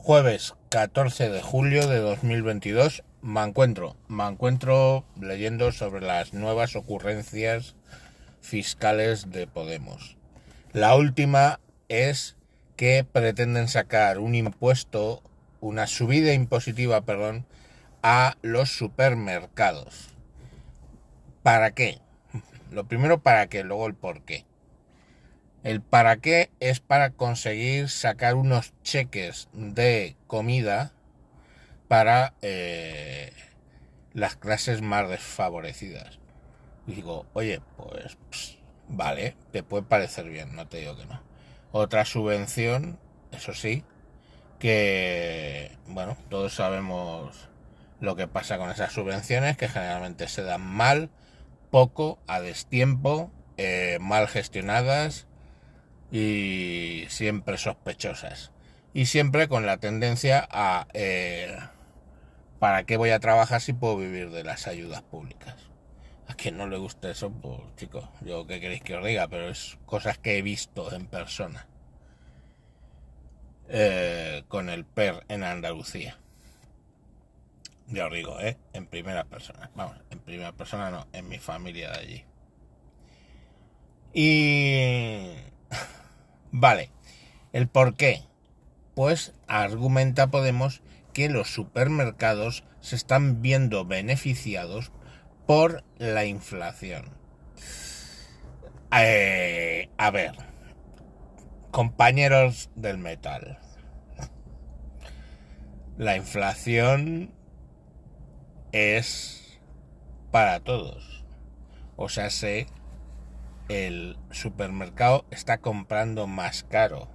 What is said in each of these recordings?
Jueves 14 de julio de 2022 me encuentro, me encuentro leyendo sobre las nuevas ocurrencias fiscales de Podemos. La última es que pretenden sacar un impuesto, una subida impositiva, perdón, a los supermercados. ¿Para qué? Lo primero para qué, luego el por qué. El para qué es para conseguir sacar unos cheques de comida para eh, las clases más desfavorecidas. Digo, oye, pues vale, te puede parecer bien, no te digo que no. Otra subvención, eso sí, que, bueno, todos sabemos lo que pasa con esas subvenciones, que generalmente se dan mal, poco, a destiempo, eh, mal gestionadas y siempre sospechosas. Y siempre con la tendencia a eh, ¿para qué voy a trabajar si puedo vivir de las ayudas públicas? A quien no le guste eso, pues chicos, yo qué queréis que os diga, pero es cosas que he visto en persona. Eh, con el PER en Andalucía. Ya os digo, ¿eh? En primera persona. Vamos, en primera persona no, en mi familia de allí. Y... Vale, el por qué. Pues argumenta Podemos que los supermercados se están viendo beneficiados por la inflación. Eh, a ver, compañeros del metal, la inflación es para todos. O sea, sé, el supermercado está comprando más caro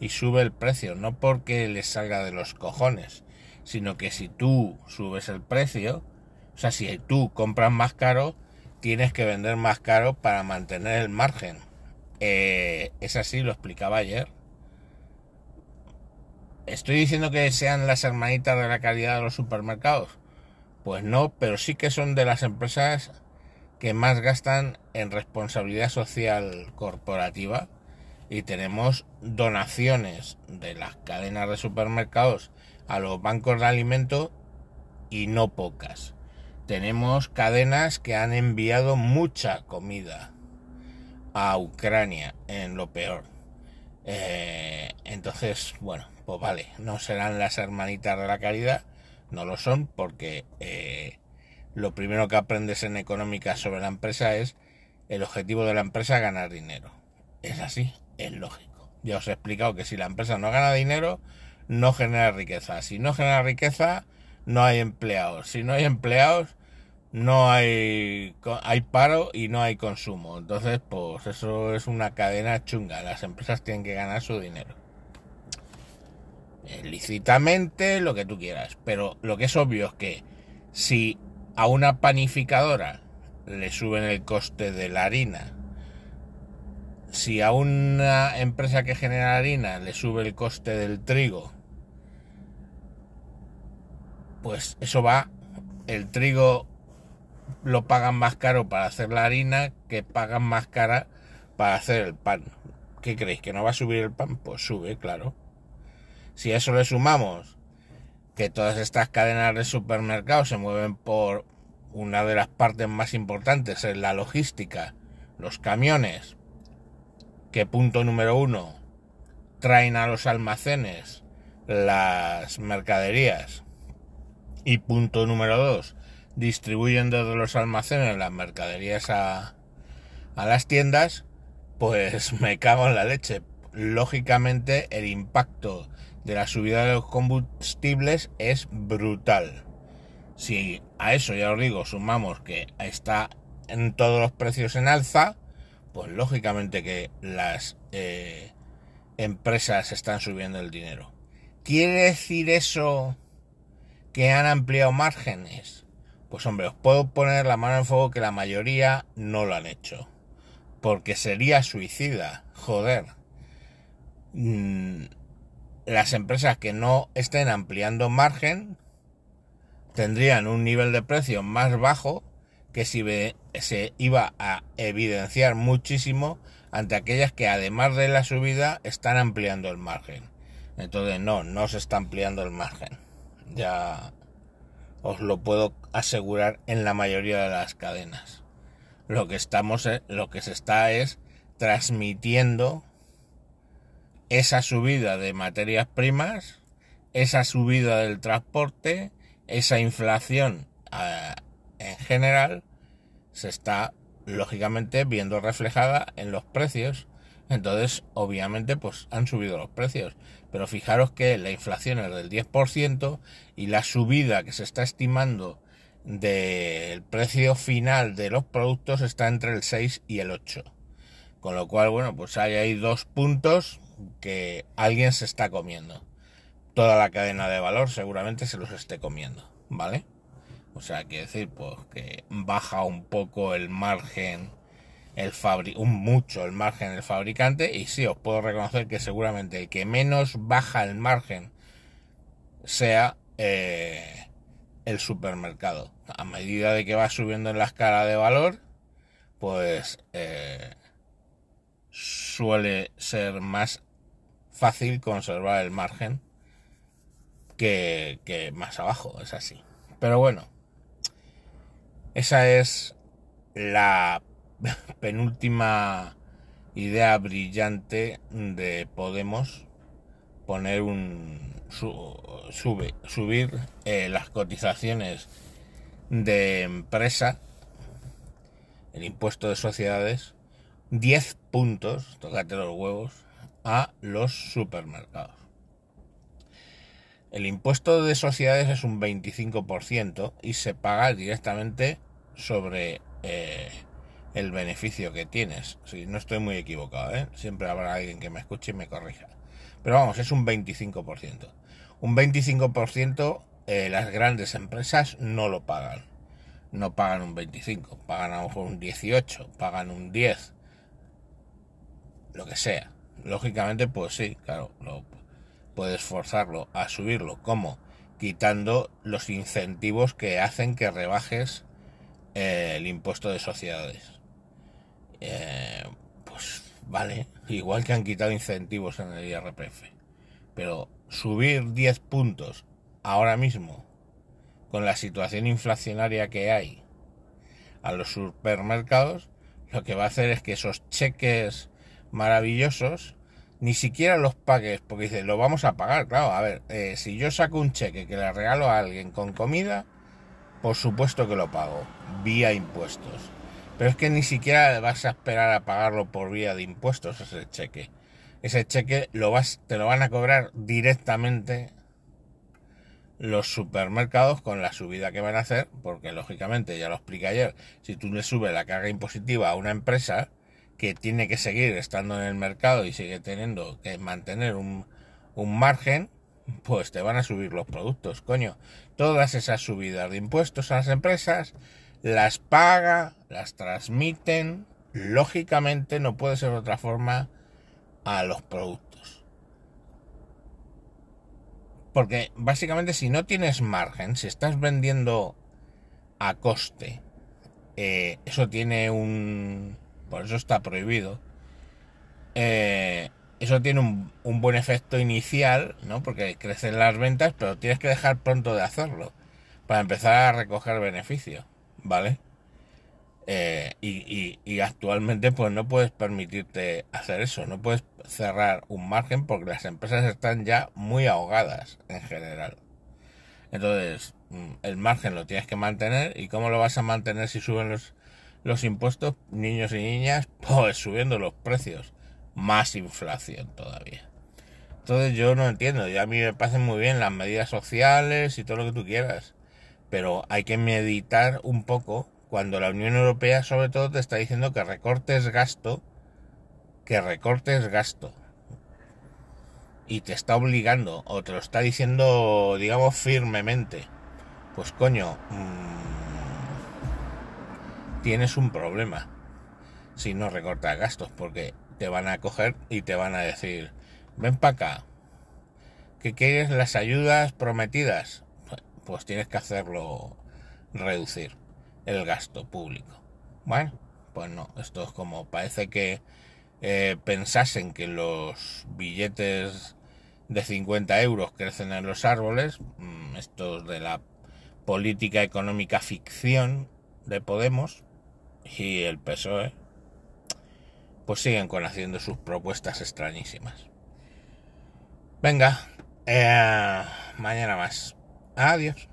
y sube el precio, no porque le salga de los cojones, sino que si tú subes el precio, o sea, si tú compras más caro, tienes que vender más caro para mantener el margen. Eh, es así, lo explicaba ayer. ¿Estoy diciendo que sean las hermanitas de la calidad de los supermercados? Pues no, pero sí que son de las empresas que más gastan en responsabilidad social corporativa y tenemos donaciones de las cadenas de supermercados a los bancos de alimentos y no pocas. Tenemos cadenas que han enviado mucha comida a Ucrania en lo peor. Eh, entonces, bueno, pues vale, no serán las hermanitas de la caridad, no lo son porque eh, lo primero que aprendes en económica sobre la empresa es el objetivo de la empresa ganar dinero. Es así, es lógico. Ya os he explicado que si la empresa no gana dinero, no genera riqueza. Si no genera riqueza, no hay empleados. Si no hay empleados, no hay, hay paro y no hay consumo. Entonces, pues eso es una cadena chunga. Las empresas tienen que ganar su dinero. Eh, lícitamente, lo que tú quieras. Pero lo que es obvio es que si a una panificadora le suben el coste de la harina, si a una empresa que genera harina le sube el coste del trigo, pues eso va, el trigo lo pagan más caro para hacer la harina que pagan más cara para hacer el pan. ¿Qué creéis? ¿Que no va a subir el pan? Pues sube, claro. Si a eso le sumamos que todas estas cadenas de supermercados se mueven por una de las partes más importantes, es la logística, los camiones, que punto número uno, traen a los almacenes las mercaderías y punto número dos, distribuyen desde los almacenes las mercaderías a, a las tiendas, pues me cago en la leche. Lógicamente el impacto de la subida de los combustibles es brutal. Si a eso ya os digo, sumamos que está en todos los precios en alza, pues lógicamente que las eh, empresas están subiendo el dinero. ¿Quiere decir eso que han ampliado márgenes? Pues hombre, os puedo poner la mano en fuego que la mayoría no lo han hecho. Porque sería suicida, joder. Mm, las empresas que no estén ampliando margen tendrían un nivel de precio más bajo que si se iba a evidenciar muchísimo ante aquellas que además de la subida están ampliando el margen. Entonces no, no se está ampliando el margen. Ya os lo puedo asegurar en la mayoría de las cadenas. Lo que estamos, eh, lo que se está es transmitiendo esa subida de materias primas, esa subida del transporte, esa inflación eh, en general, se está lógicamente viendo reflejada en los precios. Entonces, obviamente, pues han subido los precios. Pero fijaros que la inflación es del 10% y la subida que se está estimando del precio final de los productos está entre el 6 y el 8. Con lo cual, bueno, pues hay ahí dos puntos que alguien se está comiendo. Toda la cadena de valor seguramente se los esté comiendo, ¿vale? O sea, quiere decir, pues que baja un poco el margen, el fabri un mucho el margen del fabricante. Y sí, os puedo reconocer que seguramente el que menos baja el margen sea eh, el supermercado. A medida de que va subiendo en la escala de valor, pues eh, suele ser más fácil conservar el margen que, más abajo, es así. Pero bueno, esa es la penúltima idea brillante de Podemos poner un sube, subir eh, las cotizaciones de empresa el impuesto de sociedades 10 puntos, tócate los huevos, a los supermercados. El impuesto de sociedades es un 25% y se paga directamente sobre eh, el beneficio que tienes. Si no estoy muy equivocado, ¿eh? siempre habrá alguien que me escuche y me corrija. Pero vamos, es un 25%. Un 25% eh, las grandes empresas no lo pagan. No pagan un 25, pagan a lo mejor un 18, pagan un 10, lo que sea. Lógicamente, pues sí, claro, lo, puedes forzarlo a subirlo. ¿Cómo? Quitando los incentivos que hacen que rebajes eh, el impuesto de sociedades. Eh, pues vale, igual que han quitado incentivos en el IRPF. Pero subir 10 puntos ahora mismo, con la situación inflacionaria que hay a los supermercados, lo que va a hacer es que esos cheques maravillosos ni siquiera los pagues, porque dice, lo vamos a pagar, claro, a ver, eh, si yo saco un cheque que le regalo a alguien con comida, por supuesto que lo pago, vía impuestos. Pero es que ni siquiera vas a esperar a pagarlo por vía de impuestos ese cheque. Ese cheque lo vas, te lo van a cobrar directamente los supermercados con la subida que van a hacer, porque lógicamente, ya lo expliqué ayer, si tú le subes la carga impositiva a una empresa, que tiene que seguir estando en el mercado y sigue teniendo que mantener un, margen, pues te van a subir los productos, coño. Todas esas subidas de impuestos a las empresas las paga, las transmiten, lógicamente no puede ser de otra forma a los productos. Porque básicamente si no tienes margen, si estás vendiendo a coste, eh, eso tiene un, por eso está prohibido. Eh, eso tiene un, buen efecto inicial, ¿no? Porque crecen las ventas, pero tienes que dejar pronto de hacerlo para empezar a recoger beneficio, ¿vale? Eh, y, y, actualmente pues no puedes permitirte hacer eso, no puedes cerrar un margen porque las empresas están ya muy ahogadas en general. Entonces, mm, el margen lo tienes que mantener y cómo lo vas a mantener si suben los, los impuestos, niños y niñas, pues subiendo los precios. Más inflación todavía. Entonces yo no entiendo, y a mí me pasan muy bien las medidas sociales y todo lo que tú quieras, pero hay que meditar un poco cuando la Unión Europea sobre todo te está diciendo que recortes gasto, que recortes gasto. Y te está obligando, o te lo está diciendo, digamos, firmemente. Pues coño, mmm, tienes un problema si no recortas gastos, porque te van a coger y te van a decir, ven para acá, que quieres las ayudas prometidas, pues tienes que hacerlo reducir el gasto público. Bueno, pues no, esto es como parece que eh, pensasen que los billetes de 50 euros crecen en los árboles, mm, estos de la política económica ficción de Podemos y el PSOE, pues siguen con haciendo sus propuestas extrañísimas. Venga, eh, mañana más. Adiós.